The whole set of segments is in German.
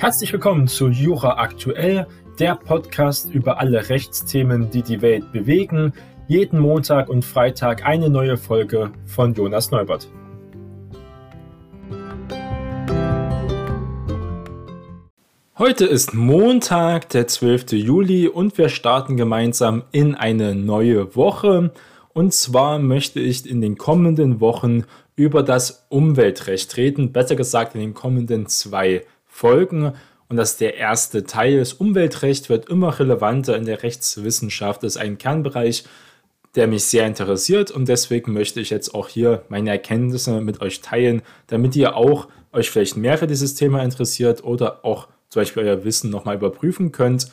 Herzlich willkommen zu Jura Aktuell, der Podcast über alle Rechtsthemen, die die Welt bewegen. Jeden Montag und Freitag eine neue Folge von Jonas Neubert. Heute ist Montag, der 12. Juli und wir starten gemeinsam in eine neue Woche. Und zwar möchte ich in den kommenden Wochen über das Umweltrecht reden, besser gesagt in den kommenden zwei Folgen. Und das ist der erste Teil. Das Umweltrecht wird immer relevanter in der Rechtswissenschaft. Das ist ein Kernbereich, der mich sehr interessiert und deswegen möchte ich jetzt auch hier meine Erkenntnisse mit euch teilen, damit ihr auch euch vielleicht mehr für dieses Thema interessiert oder auch zum Beispiel euer Wissen nochmal überprüfen könnt.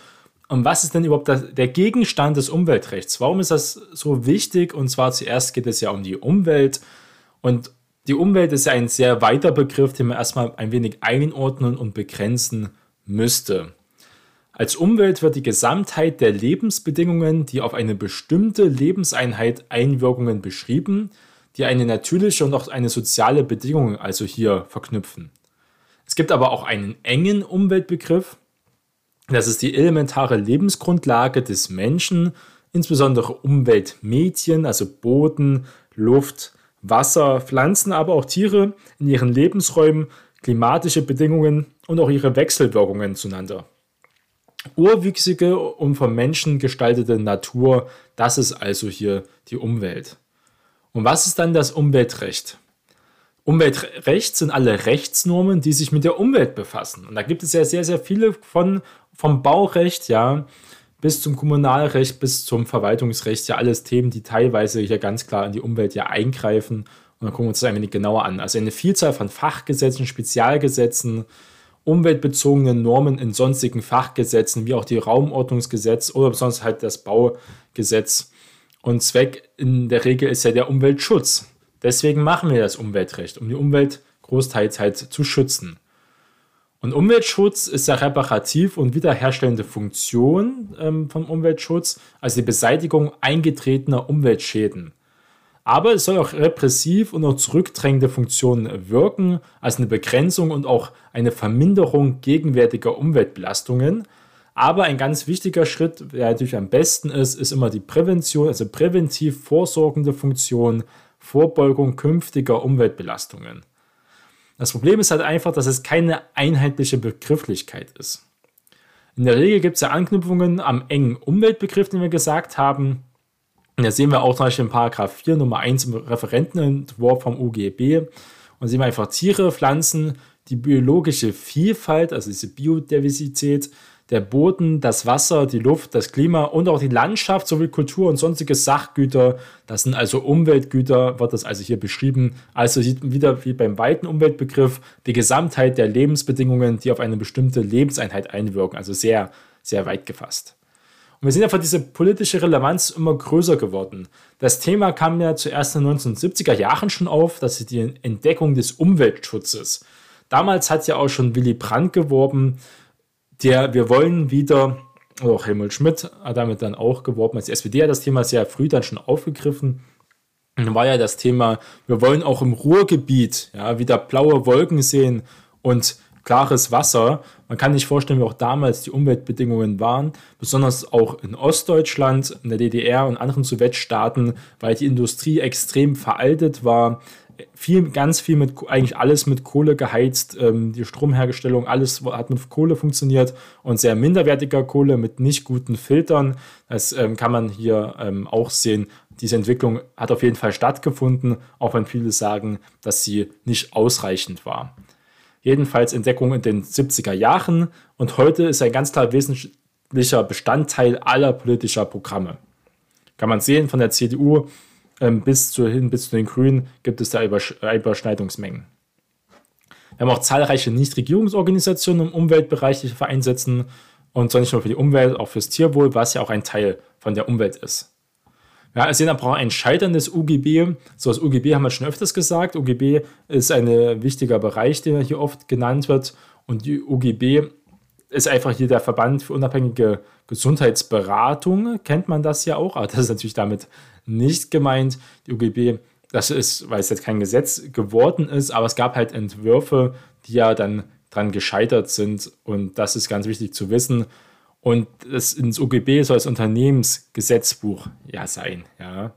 Und was ist denn überhaupt der Gegenstand des Umweltrechts? Warum ist das so wichtig? Und zwar zuerst geht es ja um die Umwelt. Und die Umwelt ist ja ein sehr weiter Begriff, den man erstmal ein wenig einordnen und begrenzen müsste. Als Umwelt wird die Gesamtheit der Lebensbedingungen, die auf eine bestimmte Lebenseinheit Einwirkungen beschrieben, die eine natürliche und auch eine soziale Bedingung also hier verknüpfen. Es gibt aber auch einen engen Umweltbegriff. Das ist die elementare Lebensgrundlage des Menschen, insbesondere Umweltmedien, also Boden, Luft, Wasser, Pflanzen, aber auch Tiere in ihren Lebensräumen, klimatische Bedingungen und auch ihre Wechselwirkungen zueinander. Urwüchsige und vom Menschen gestaltete Natur, das ist also hier die Umwelt. Und was ist dann das Umweltrecht? Umweltrecht sind alle Rechtsnormen, die sich mit der Umwelt befassen. Und da gibt es ja sehr, sehr viele von, vom Baurecht, ja, bis zum Kommunalrecht, bis zum Verwaltungsrecht, ja, alles Themen, die teilweise hier ganz klar in die Umwelt ja eingreifen. Und dann gucken wir uns das ein wenig genauer an. Also eine Vielzahl von Fachgesetzen, Spezialgesetzen, umweltbezogenen Normen in sonstigen Fachgesetzen, wie auch die Raumordnungsgesetz oder besonders halt das Baugesetz. Und Zweck in der Regel ist ja der Umweltschutz. Deswegen machen wir das Umweltrecht, um die Umwelt großteils halt zu schützen. Und Umweltschutz ist ja reparativ und wiederherstellende Funktion ähm, vom Umweltschutz, also die Beseitigung eingetretener Umweltschäden. Aber es soll auch repressiv und auch zurückdrängende Funktionen wirken, als eine Begrenzung und auch eine Verminderung gegenwärtiger Umweltbelastungen. Aber ein ganz wichtiger Schritt, der natürlich am besten ist, ist immer die Prävention, also präventiv vorsorgende Funktion, Vorbeugung künftiger Umweltbelastungen. Das Problem ist halt einfach, dass es keine einheitliche Begrifflichkeit ist. In der Regel gibt es ja Anknüpfungen am engen Umweltbegriff, den wir gesagt haben, und da sehen wir auch zum Beispiel in Paragraph 4 Nummer 1 im Referentenentwurf vom UGB. Und sehen wir einfach Tiere, Pflanzen, die biologische Vielfalt, also diese Biodiversität, der Boden, das Wasser, die Luft, das Klima und auch die Landschaft sowie Kultur und sonstige Sachgüter. Das sind also Umweltgüter, wird das also hier beschrieben. Also sieht wieder wie beim weiten Umweltbegriff die Gesamtheit der Lebensbedingungen, die auf eine bestimmte Lebenseinheit einwirken. Also sehr, sehr weit gefasst. Und wir sehen einfach diese politische Relevanz immer größer geworden. Das Thema kam ja zuerst in den 1970er Jahren schon auf, das ist die Entdeckung des Umweltschutzes. Damals hat ja auch schon Willy Brandt geworben, der wir wollen wieder, auch Helmut Schmidt hat damit dann auch geworben, als SPD hat das Thema sehr früh dann schon aufgegriffen. Dann war ja das Thema, wir wollen auch im Ruhrgebiet ja, wieder blaue Wolken sehen und klares Wasser. Man kann sich vorstellen, wie auch damals die Umweltbedingungen waren, besonders auch in Ostdeutschland, in der DDR und anderen Sowjetstaaten, weil die Industrie extrem veraltet war. Viel, ganz viel mit, eigentlich alles mit Kohle geheizt, ähm, die Stromherstellung, alles hat mit Kohle funktioniert und sehr minderwertiger Kohle mit nicht guten Filtern. Das ähm, kann man hier ähm, auch sehen. Diese Entwicklung hat auf jeden Fall stattgefunden, auch wenn viele sagen, dass sie nicht ausreichend war jedenfalls Entdeckung in den 70er Jahren und heute ist ein ganz klar wesentlicher Bestandteil aller politischer Programme. Kann man sehen, von der CDU ähm, bis, zu, hin, bis zu den Grünen gibt es da äh, Überschneidungsmengen. Wir haben auch zahlreiche Nichtregierungsorganisationen im Umweltbereich, die wir einsetzen und zwar nicht nur für die Umwelt, auch fürs Tierwohl, was ja auch ein Teil von der Umwelt ist. Ja, sehen aber auch ein Scheitern des UGB. So, das UGB haben wir schon öfters gesagt. UGB ist ein wichtiger Bereich, der hier oft genannt wird. Und die UGB ist einfach hier der Verband für unabhängige Gesundheitsberatung. Kennt man das ja auch, aber das ist natürlich damit nicht gemeint. Die UGB, das ist, weil es jetzt kein Gesetz geworden ist, aber es gab halt Entwürfe, die ja dann dran gescheitert sind. Und das ist ganz wichtig zu wissen. Und das ins UGB soll das Unternehmensgesetzbuch ja sein. Ja.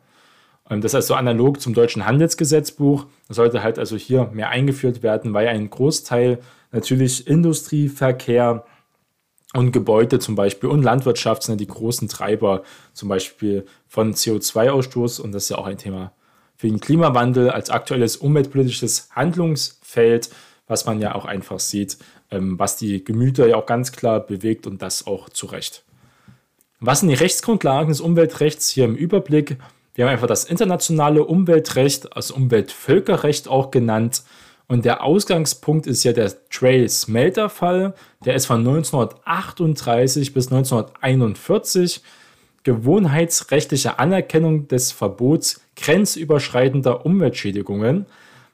Und das ist also analog zum deutschen Handelsgesetzbuch. Das sollte halt also hier mehr eingeführt werden, weil ein Großteil natürlich Industrie, Verkehr und Gebäude zum Beispiel und Landwirtschaft sind ja die großen Treiber zum Beispiel von CO2-Ausstoß. Und das ist ja auch ein Thema für den Klimawandel als aktuelles umweltpolitisches Handlungsfeld, was man ja auch einfach sieht, ähm, was die Gemüter ja auch ganz klar bewegt und das auch zu Recht. Was sind die Rechtsgrundlagen des Umweltrechts hier im Überblick? Wir haben einfach das internationale Umweltrecht, also Umweltvölkerrecht auch genannt. Und der Ausgangspunkt ist ja der Trail-Smelter-Fall. Der ist von 1938 bis 1941. Gewohnheitsrechtliche Anerkennung des Verbots grenzüberschreitender Umweltschädigungen.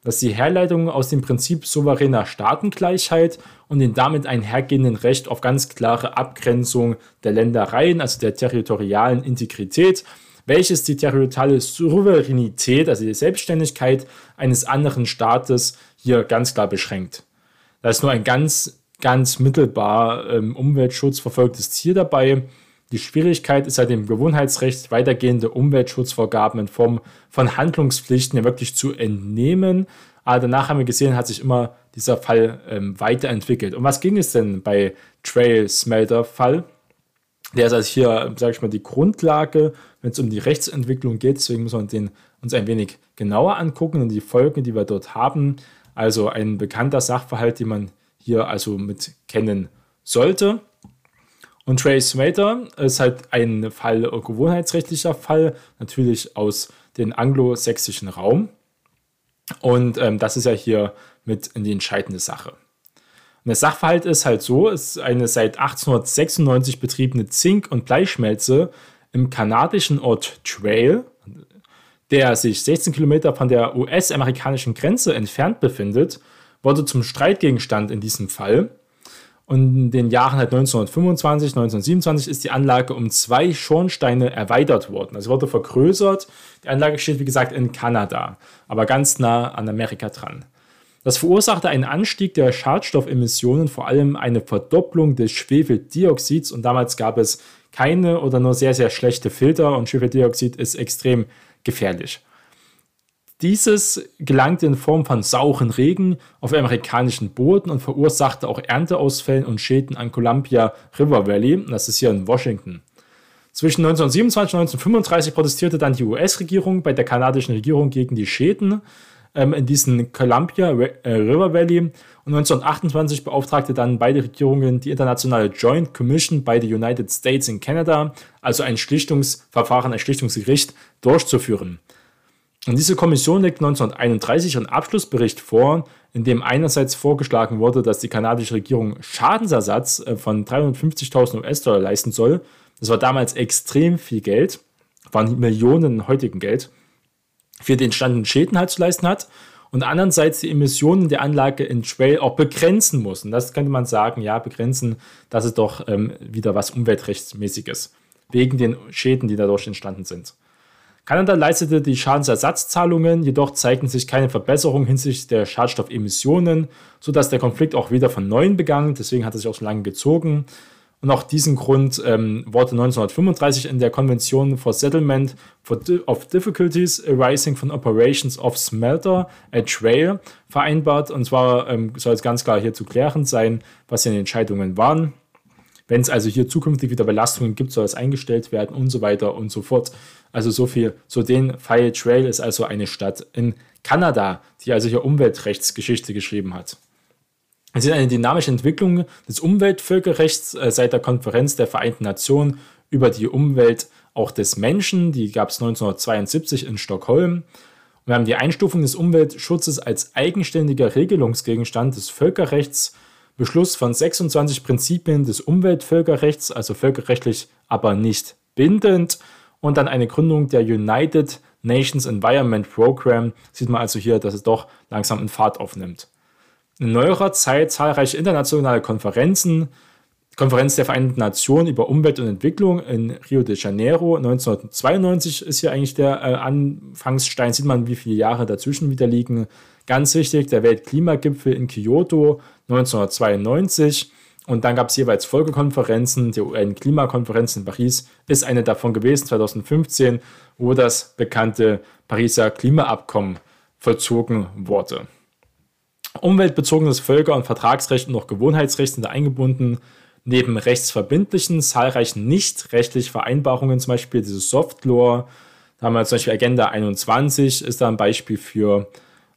Das ist die Herleitung aus dem Prinzip souveräner Staatengleichheit und dem damit einhergehenden Recht auf ganz klare Abgrenzung der Ländereien, also der territorialen Integrität, welches die territoriale Souveränität, also die Selbstständigkeit eines anderen Staates hier ganz klar beschränkt. Da ist nur ein ganz, ganz mittelbar ähm, Umweltschutz verfolgtes Ziel dabei. Die Schwierigkeit ist halt im Gewohnheitsrecht weitergehende Umweltschutzvorgaben in Form von Handlungspflichten ja wirklich zu entnehmen. Aber danach haben wir gesehen, hat sich immer dieser Fall ähm, weiterentwickelt. Und was ging es denn bei Trail Smelter Fall? Der ist also hier, sage ich mal, die Grundlage, wenn es um die Rechtsentwicklung geht. Deswegen muss man den uns ein wenig genauer angucken und die Folgen, die wir dort haben. Also ein bekannter Sachverhalt, den man hier also mit kennen sollte. Und Trace Smater ist halt ein Fall, ein gewohnheitsrechtlicher Fall, natürlich aus dem anglosächsischen Raum. Und ähm, das ist ja hier mit in die entscheidende Sache. Und der Sachverhalt ist halt so, es ist eine seit 1896 betriebene Zink- und Bleischmelze im kanadischen Ort Trail, der sich 16 Kilometer von der US-amerikanischen Grenze entfernt befindet, wurde zum Streitgegenstand in diesem Fall. Und in den Jahren halt 1925, 1927 ist die Anlage um zwei Schornsteine erweitert worden. Also wurde vergrößert. Die Anlage steht, wie gesagt, in Kanada, aber ganz nah an Amerika dran. Das verursachte einen Anstieg der Schadstoffemissionen, vor allem eine Verdopplung des Schwefeldioxids. Und damals gab es keine oder nur sehr, sehr schlechte Filter und Schwefeldioxid ist extrem gefährlich. Dieses gelangte in Form von sauren Regen auf amerikanischen Boden und verursachte auch Ernteausfällen und Schäden an Columbia River Valley, das ist hier in Washington. Zwischen 1927 und 1935 protestierte dann die US-Regierung bei der kanadischen Regierung gegen die Schäden ähm, in diesen Columbia äh, River Valley und 1928 beauftragte dann beide Regierungen die internationale Joint Commission bei the United States in Canada, also ein Schlichtungsverfahren, ein Schlichtungsgericht durchzuführen. Und diese Kommission legt 1931 einen Abschlussbericht vor, in dem einerseits vorgeschlagen wurde, dass die kanadische Regierung Schadensersatz äh, von 350.000 US-Dollar leisten soll. Das war damals extrem viel Geld, waren Millionen heutigen Geld, für den entstandenen Schäden halt zu leisten hat. Und andererseits die Emissionen der Anlage in Trail auch begrenzen muss. Und das könnte man sagen, ja, begrenzen, das ist doch ähm, wieder was Umweltrechtsmäßiges, wegen den Schäden, die dadurch entstanden sind. Kanada leistete die Schadensersatzzahlungen, jedoch zeigten sich keine Verbesserungen hinsichtlich der Schadstoffemissionen, sodass der Konflikt auch wieder von neuem begann. Deswegen hat er sich auch so lange gezogen. Und auch diesen Grund ähm, wurde 1935 in der Konvention for Settlement of Difficulties Arising from Operations of Smelter at Trail vereinbart. Und zwar ähm, soll es ganz klar hier zu klären sein, was die Entscheidungen waren. Wenn es also hier zukünftig wieder Belastungen gibt, soll es eingestellt werden und so weiter und so fort. Also so viel zu den Fire Trail ist also eine Stadt in Kanada, die also hier Umweltrechtsgeschichte geschrieben hat. Es ist eine dynamische Entwicklung des Umweltvölkerrechts äh, seit der Konferenz der Vereinten Nationen über die Umwelt auch des Menschen. Die gab es 1972 in Stockholm. wir haben die Einstufung des Umweltschutzes als eigenständiger Regelungsgegenstand des Völkerrechts Beschluss von 26 Prinzipien des Umweltvölkerrechts, also völkerrechtlich aber nicht bindend, und dann eine Gründung der United Nations Environment Program. Sieht man also hier, dass es doch langsam in Fahrt aufnimmt. In neuerer Zeit zahlreiche internationale Konferenzen, Konferenz der Vereinten Nationen über Umwelt und Entwicklung in Rio de Janeiro 1992 ist hier eigentlich der äh, Anfangsstein. Sieht man, wie viele Jahre dazwischen wieder liegen. Ganz wichtig, der Weltklimagipfel in Kyoto 1992. Und dann gab es jeweils Folgekonferenzen. Die UN-Klimakonferenz in Paris ist eine davon gewesen, 2015, wo das bekannte Pariser Klimaabkommen vollzogen wurde. Umweltbezogenes Völker- und Vertragsrecht und auch Gewohnheitsrecht sind da eingebunden. Neben rechtsverbindlichen, zahlreichen nicht rechtlichen Vereinbarungen, zum Beispiel dieses Soft da haben wir zum Beispiel Agenda 21, ist da ein Beispiel für,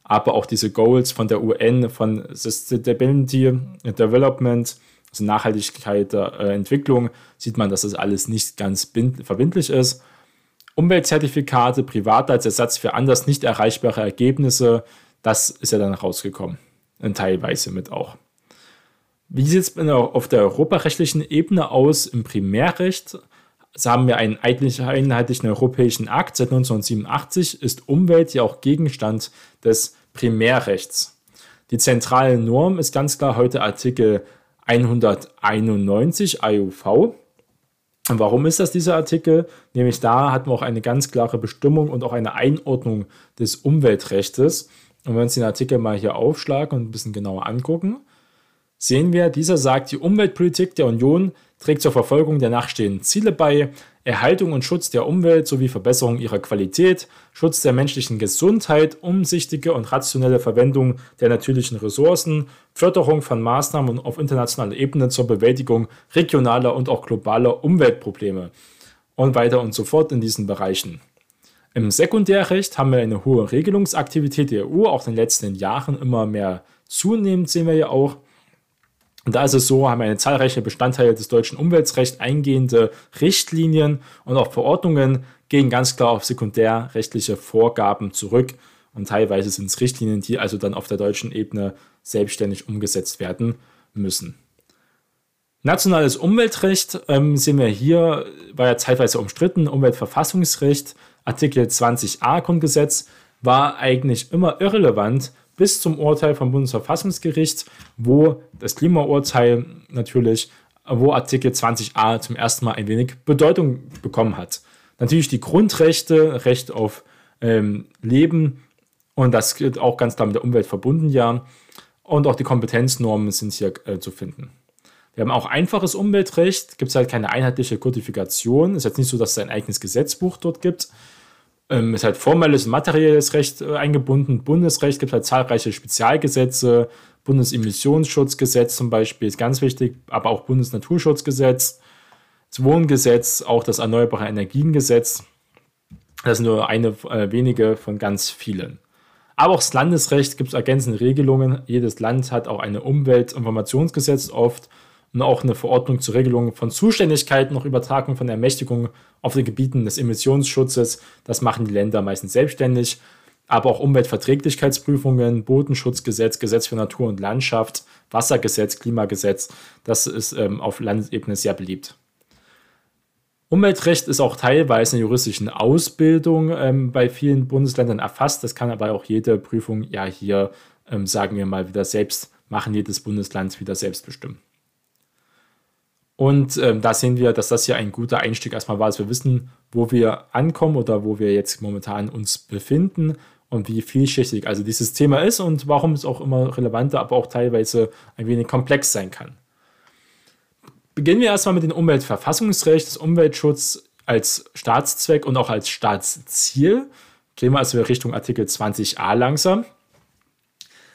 aber auch diese Goals von der UN, von Sustainability Development, also Nachhaltigkeit der äh, Entwicklung, sieht man, dass das alles nicht ganz verbindlich ist. Umweltzertifikate, privat als Ersatz für anders nicht erreichbare Ergebnisse, das ist ja dann rausgekommen. Teilweise mit auch. Wie sieht es auf der europarechtlichen Ebene aus im Primärrecht? So haben wir einen einheitlichen europäischen Akt. Seit 1987 ist Umwelt ja auch Gegenstand des Primärrechts. Die zentrale Norm ist ganz klar heute Artikel 191 AUV. Und warum ist das dieser Artikel? Nämlich da hat man auch eine ganz klare Bestimmung und auch eine Einordnung des Umweltrechtes. Und wenn wir uns den Artikel mal hier aufschlagen und ein bisschen genauer angucken, sehen wir, dieser sagt, die Umweltpolitik der Union trägt zur Verfolgung der nachstehenden Ziele bei, Erhaltung und Schutz der Umwelt sowie Verbesserung ihrer Qualität, Schutz der menschlichen Gesundheit, umsichtige und rationelle Verwendung der natürlichen Ressourcen, Förderung von Maßnahmen auf internationaler Ebene zur Bewältigung regionaler und auch globaler Umweltprobleme und weiter und so fort in diesen Bereichen. Im Sekundärrecht haben wir eine hohe Regelungsaktivität der EU, auch in den letzten Jahren immer mehr zunehmend sehen wir ja auch. Und da ist es so, haben wir eine zahlreiche Bestandteile des deutschen Umweltrechts eingehende Richtlinien und auch Verordnungen gehen ganz klar auf sekundärrechtliche Vorgaben zurück. Und teilweise sind es Richtlinien, die also dann auf der deutschen Ebene selbstständig umgesetzt werden müssen. Nationales Umweltrecht ähm, sehen wir hier, war ja zeitweise umstritten. Umweltverfassungsrecht, Artikel 20a Grundgesetz, war eigentlich immer irrelevant, bis zum Urteil vom Bundesverfassungsgericht, wo das Klimaurteil natürlich, wo Artikel 20a zum ersten Mal ein wenig Bedeutung bekommen hat. Natürlich die Grundrechte, Recht auf ähm, Leben und das gilt auch ganz klar mit der Umwelt verbunden, ja. Und auch die Kompetenznormen sind hier äh, zu finden. Wir haben auch einfaches Umweltrecht, gibt es halt keine einheitliche Kodifikation. Ist jetzt nicht so, dass es ein eigenes Gesetzbuch dort gibt, ähm, ist halt formelles und materielles Recht äh, eingebunden. Bundesrecht gibt halt zahlreiche Spezialgesetze. Bundesemissionsschutzgesetz zum Beispiel ist ganz wichtig, aber auch Bundesnaturschutzgesetz, das Wohngesetz, auch das Erneuerbare Energiengesetz. Das sind nur eine äh, wenige von ganz vielen. Aber auch das Landesrecht gibt es ergänzende Regelungen. Jedes Land hat auch ein Umweltinformationsgesetz oft und auch eine Verordnung zur Regelung von Zuständigkeiten, noch Übertragung von Ermächtigungen auf den Gebieten des Emissionsschutzes. Das machen die Länder meistens selbstständig. Aber auch Umweltverträglichkeitsprüfungen, Bodenschutzgesetz, Gesetz für Natur und Landschaft, Wassergesetz, Klimagesetz, das ist ähm, auf Landesebene sehr beliebt. Umweltrecht ist auch teilweise in der juristischen Ausbildung ähm, bei vielen Bundesländern erfasst. Das kann aber auch jede Prüfung ja hier, ähm, sagen wir mal, wieder selbst machen, jedes Bundesland wieder selbst bestimmen. Und ähm, da sehen wir, dass das hier ein guter Einstieg erstmal war, dass wir wissen, wo wir ankommen oder wo wir jetzt momentan uns befinden und wie vielschichtig also dieses Thema ist und warum es auch immer relevanter, aber auch teilweise ein wenig komplex sein kann. Beginnen wir erstmal mit dem Umweltverfassungsrecht, das Umweltschutz als Staatszweck und auch als Staatsziel. Gehen wir also Richtung Artikel 20a langsam.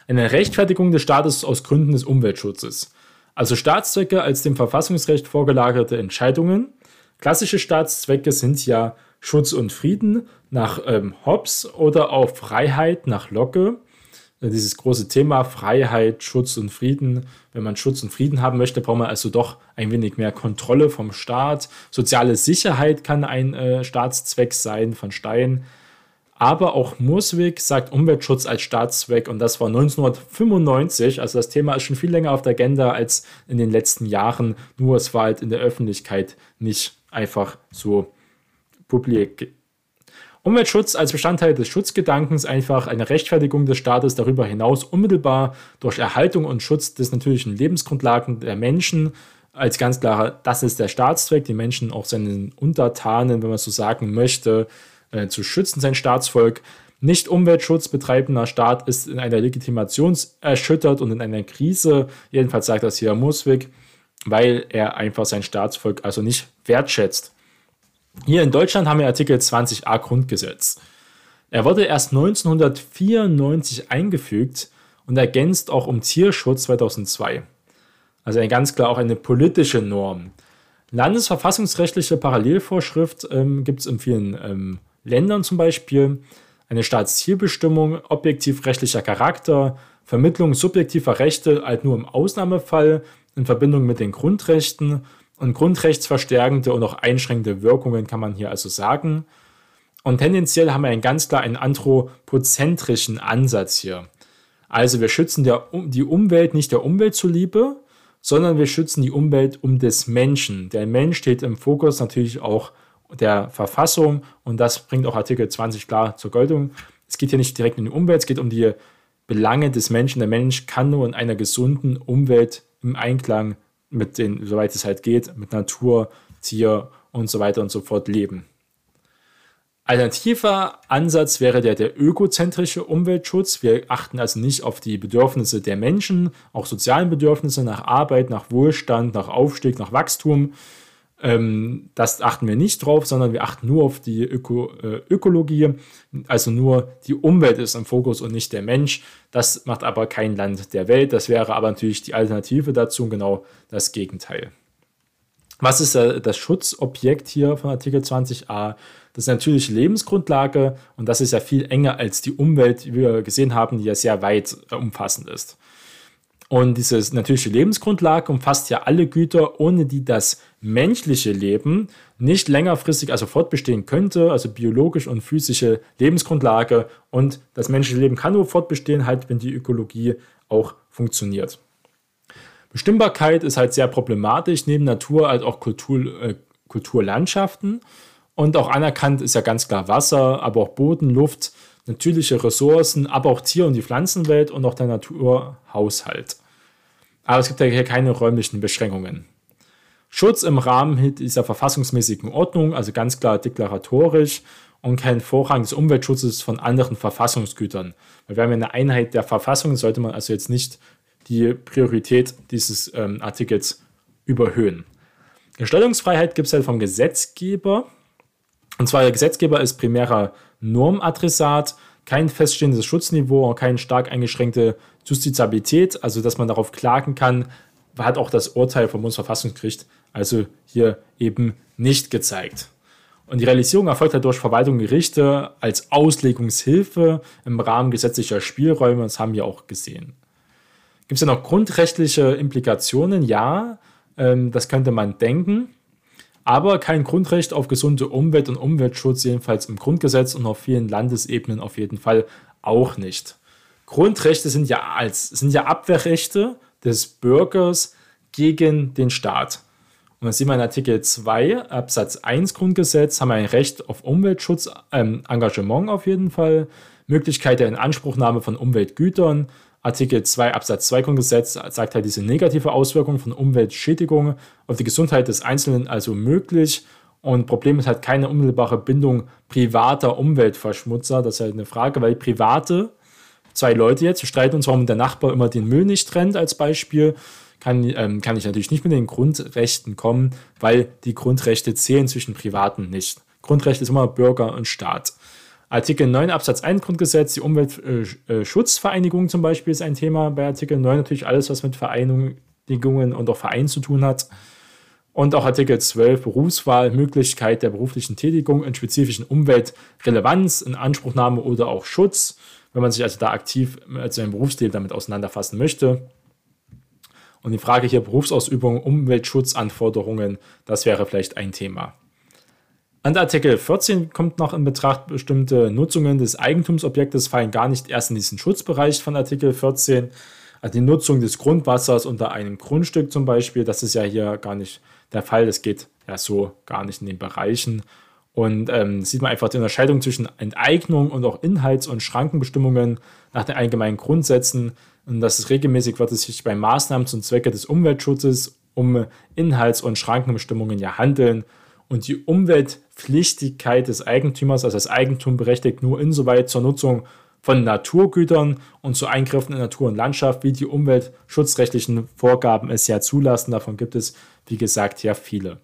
Eine Rechtfertigung des Staates aus Gründen des Umweltschutzes. Also Staatszwecke als dem Verfassungsrecht vorgelagerte Entscheidungen. Klassische Staatszwecke sind ja Schutz und Frieden nach ähm, Hobbes oder auch Freiheit nach Locke. Äh, dieses große Thema Freiheit, Schutz und Frieden. Wenn man Schutz und Frieden haben möchte, braucht man also doch ein wenig mehr Kontrolle vom Staat. Soziale Sicherheit kann ein äh, Staatszweck sein von Stein. Aber auch Muswig sagt Umweltschutz als Staatszweck und das war 1995. Also das Thema ist schon viel länger auf der Agenda als in den letzten Jahren. Nur es war halt in der Öffentlichkeit nicht einfach so publik. Umweltschutz als Bestandteil des Schutzgedankens einfach eine Rechtfertigung des Staates darüber hinaus unmittelbar durch Erhaltung und Schutz des natürlichen Lebensgrundlagen der Menschen als ganz klarer, das ist der Staatszweck, die Menschen auch seinen Untertanen, wenn man so sagen möchte, äh, zu schützen, sein Staatsvolk. Nicht Umweltschutz betreibender Staat ist in einer Legitimation erschüttert und in einer Krise. Jedenfalls sagt das hier Muswig, weil er einfach sein Staatsvolk also nicht wertschätzt. Hier in Deutschland haben wir Artikel 20a Grundgesetz. Er wurde erst 1994 eingefügt und ergänzt auch um Tierschutz 2002. Also ganz klar auch eine politische Norm. Landesverfassungsrechtliche Parallelvorschrift ähm, gibt es in vielen ähm, Ländern zum Beispiel. Eine Staatszielbestimmung, objektiv rechtlicher Charakter, Vermittlung subjektiver Rechte halt nur im Ausnahmefall in Verbindung mit den Grundrechten und grundrechtsverstärkende und auch einschränkende Wirkungen kann man hier also sagen. Und tendenziell haben wir einen ganz klar einen anthropozentrischen Ansatz hier. Also wir schützen der, die Umwelt nicht der Umwelt zuliebe, sondern wir schützen die Umwelt um des Menschen. Der Mensch steht im Fokus natürlich auch der Verfassung und das bringt auch Artikel 20 klar zur Geltung. Es geht hier nicht direkt um die Umwelt, es geht um die Belange des Menschen. Der Mensch kann nur in einer gesunden Umwelt im Einklang mit den, soweit es halt geht, mit Natur, Tier und so weiter und so fort leben. Alternativer Ansatz wäre der der ökozentrische Umweltschutz. Wir achten also nicht auf die Bedürfnisse der Menschen, auch sozialen Bedürfnisse nach Arbeit, nach Wohlstand, nach Aufstieg, nach Wachstum. Ähm, das achten wir nicht drauf, sondern wir achten nur auf die Öko, äh, Ökologie. Also nur die Umwelt ist im Fokus und nicht der Mensch. Das macht aber kein Land der Welt. Das wäre aber natürlich die Alternative dazu, genau das Gegenteil. Was ist äh, das Schutzobjekt hier von Artikel 20a? Das ist natürlich Lebensgrundlage und das ist ja viel enger als die Umwelt, wie wir gesehen haben, die ja sehr weit äh, umfassend ist. Und diese natürliche Lebensgrundlage umfasst ja alle Güter, ohne die das menschliche Leben nicht längerfristig also fortbestehen könnte, also biologisch und physische Lebensgrundlage. Und das menschliche Leben kann nur fortbestehen, halt, wenn die Ökologie auch funktioniert. Bestimmbarkeit ist halt sehr problematisch, neben Natur halt auch Kultur, äh, Kulturlandschaften. Und auch anerkannt ist ja ganz klar Wasser, aber auch Boden, Luft, natürliche Ressourcen, aber auch Tier- und die Pflanzenwelt und auch der Naturhaushalt. Aber es gibt ja hier keine räumlichen Beschränkungen. Schutz im Rahmen dieser verfassungsmäßigen Ordnung, also ganz klar deklaratorisch und kein Vorrang des Umweltschutzes von anderen Verfassungsgütern. Weil wir haben ja eine Einheit der Verfassung, sollte man also jetzt nicht die Priorität dieses ähm, Artikels überhöhen. Gestaltungsfreiheit gibt es halt vom Gesetzgeber. Und zwar der Gesetzgeber ist primärer Normadressat, kein feststehendes Schutzniveau und keine stark eingeschränkte Justiziabilität, also dass man darauf klagen kann, hat auch das Urteil vom Bundesverfassungsgericht also hier eben nicht gezeigt. Und die Realisierung erfolgt halt durch Verwaltung und Gerichte als Auslegungshilfe im Rahmen gesetzlicher Spielräume, das haben wir auch gesehen. Gibt es ja noch grundrechtliche Implikationen? Ja, ähm, das könnte man denken. Aber kein Grundrecht auf gesunde Umwelt und Umweltschutz, jedenfalls im Grundgesetz und auf vielen Landesebenen auf jeden Fall auch nicht. Grundrechte sind ja, als, sind ja Abwehrrechte des Bürgers gegen den Staat. Und das sieht man in Artikel 2 Absatz 1 Grundgesetz, haben wir ein Recht auf Umweltschutz, ähm, Engagement auf jeden Fall, Möglichkeit der Inanspruchnahme von Umweltgütern, Artikel 2 Absatz 2 Grundgesetz sagt halt diese negative Auswirkung von Umweltschädigungen auf die Gesundheit des Einzelnen also möglich. Und Problem ist halt keine unmittelbare Bindung privater Umweltverschmutzer. Das ist halt eine Frage, weil private, zwei Leute jetzt, streiten uns, warum der Nachbar immer den Müll nicht trennt als Beispiel. Kann, ähm, kann ich natürlich nicht mit den Grundrechten kommen, weil die Grundrechte zählen zwischen Privaten nicht. Grundrecht ist immer Bürger und Staat. Artikel 9 Absatz 1 Grundgesetz, die Umweltschutzvereinigung zum Beispiel ist ein Thema bei Artikel 9, natürlich alles, was mit Vereinigungen und auch Vereinen zu tun hat. Und auch Artikel 12 Berufswahl, Möglichkeit der beruflichen Tätigung in spezifischen Umweltrelevanz, in Anspruchnahme oder auch Schutz, wenn man sich also da aktiv mit seinem Berufsleben damit auseinanderfassen möchte. Und die Frage hier Berufsausübung, Umweltschutzanforderungen, das wäre vielleicht ein Thema. An Artikel 14 kommt noch in Betracht, bestimmte Nutzungen des Eigentumsobjektes fallen gar nicht erst in diesen Schutzbereich von Artikel 14. Also die Nutzung des Grundwassers unter einem Grundstück zum Beispiel, das ist ja hier gar nicht der Fall. Das geht ja so gar nicht in den Bereichen. Und ähm, sieht man einfach die Unterscheidung zwischen Enteignung und auch Inhalts- und Schrankenbestimmungen nach den allgemeinen Grundsätzen. Und das ist regelmäßig wird es sich bei Maßnahmen zum Zwecke des Umweltschutzes um Inhalts- und Schrankenbestimmungen ja handeln und die Umweltpflichtigkeit des Eigentümers, also das Eigentum berechtigt nur insoweit zur Nutzung von Naturgütern und zu Eingriffen in Natur und Landschaft, wie die umweltschutzrechtlichen Vorgaben es ja zulassen. Davon gibt es, wie gesagt, ja viele.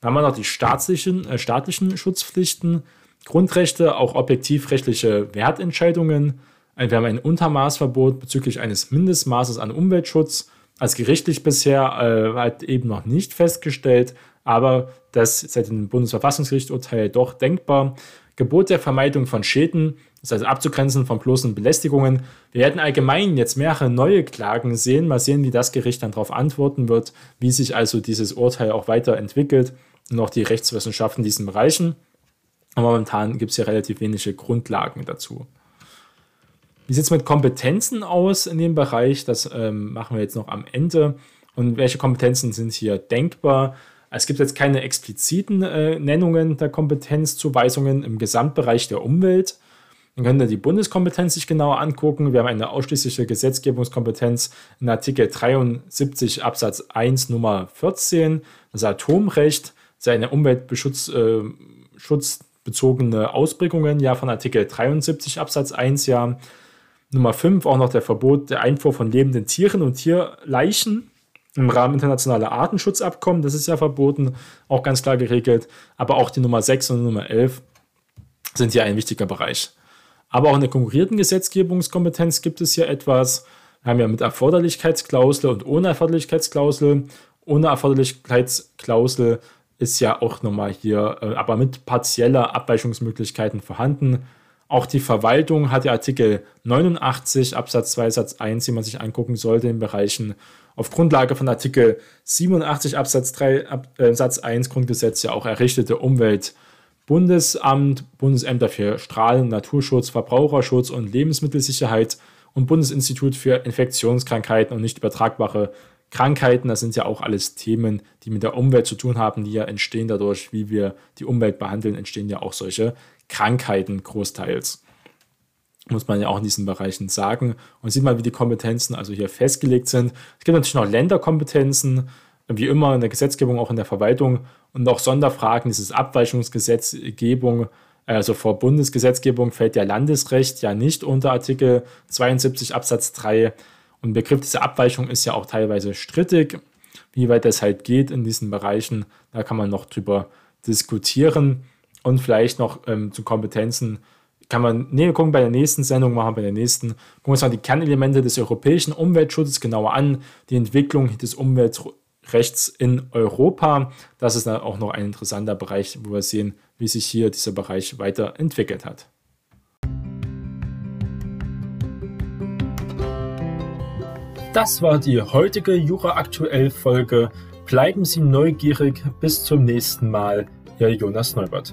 Dann haben wir noch die staatlichen, äh, staatlichen Schutzpflichten, Grundrechte, auch objektivrechtliche Wertentscheidungen. Wir haben ein Untermaßverbot bezüglich eines Mindestmaßes an Umweltschutz, als gerichtlich bisher äh, halt eben noch nicht festgestellt, aber das seit dem Bundesverfassungsgerichtsurteil doch denkbar. Gebot der Vermeidung von Schäden, das heißt abzugrenzen von bloßen Belästigungen. Wir werden allgemein jetzt mehrere neue Klagen sehen. Mal sehen, wie das Gericht dann darauf antworten wird, wie sich also dieses Urteil auch weiterentwickelt und auch die Rechtswissenschaft in diesen Bereichen. Aber momentan gibt es ja relativ wenige Grundlagen dazu. Wie sieht es mit Kompetenzen aus in dem Bereich? Das ähm, machen wir jetzt noch am Ende. Und welche Kompetenzen sind hier denkbar? Es gibt jetzt keine expliziten äh, Nennungen der Kompetenzzuweisungen im Gesamtbereich der Umwelt. Man könnte die Bundeskompetenz sich genauer angucken. Wir haben eine ausschließliche Gesetzgebungskompetenz in Artikel 73 Absatz 1 Nummer 14, das Atomrecht, seine umweltschutzbezogene äh, Ausprägungen ja von Artikel 73 Absatz 1 ja. Nummer 5 auch noch der Verbot der Einfuhr von lebenden Tieren und Tierleichen im Rahmen internationaler Artenschutzabkommen, das ist ja verboten, auch ganz klar geregelt. Aber auch die Nummer 6 und Nummer 11 sind hier ein wichtiger Bereich. Aber auch in der konkurrierten Gesetzgebungskompetenz gibt es hier etwas. Wir haben ja mit Erforderlichkeitsklausel und ohne Erforderlichkeitsklausel. Ohne Erforderlichkeitsklausel ist ja auch nochmal hier, äh, aber mit partieller Abweichungsmöglichkeiten vorhanden. Auch die Verwaltung hat ja Artikel 89 Absatz 2 Satz 1, die man sich angucken sollte in Bereichen auf Grundlage von Artikel 87 Absatz 3 Ab, äh, Satz 1 Grundgesetz ja auch errichtete Umweltbundesamt, Bundesämter für Strahlen, Naturschutz, Verbraucherschutz und Lebensmittelsicherheit und Bundesinstitut für Infektionskrankheiten und nicht übertragbare Krankheiten. Das sind ja auch alles Themen, die mit der Umwelt zu tun haben, die ja entstehen dadurch, wie wir die Umwelt behandeln, entstehen ja auch solche Krankheiten großteils muss man ja auch in diesen Bereichen sagen. Und sieht mal, wie die Kompetenzen also hier festgelegt sind. Es gibt natürlich noch Länderkompetenzen, wie immer in der Gesetzgebung, auch in der Verwaltung und auch Sonderfragen, dieses Abweichungsgesetzgebung, also vor Bundesgesetzgebung fällt ja Landesrecht ja nicht unter Artikel 72 Absatz 3. Und der Begriff dieser Abweichung ist ja auch teilweise strittig, wie weit das halt geht in diesen Bereichen. Da kann man noch drüber diskutieren und vielleicht noch ähm, zu Kompetenzen kann man, nee, gucken bei der nächsten Sendung, machen bei der nächsten, gucken wir uns mal die Kernelemente des europäischen Umweltschutzes genauer an, die Entwicklung des Umweltrechts in Europa. Das ist dann auch noch ein interessanter Bereich, wo wir sehen, wie sich hier dieser Bereich weiterentwickelt hat. Das war die heutige Jura Aktuell Folge. Bleiben Sie neugierig. Bis zum nächsten Mal. Ihr Jonas Neubert.